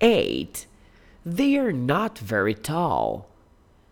8. They are not very tall.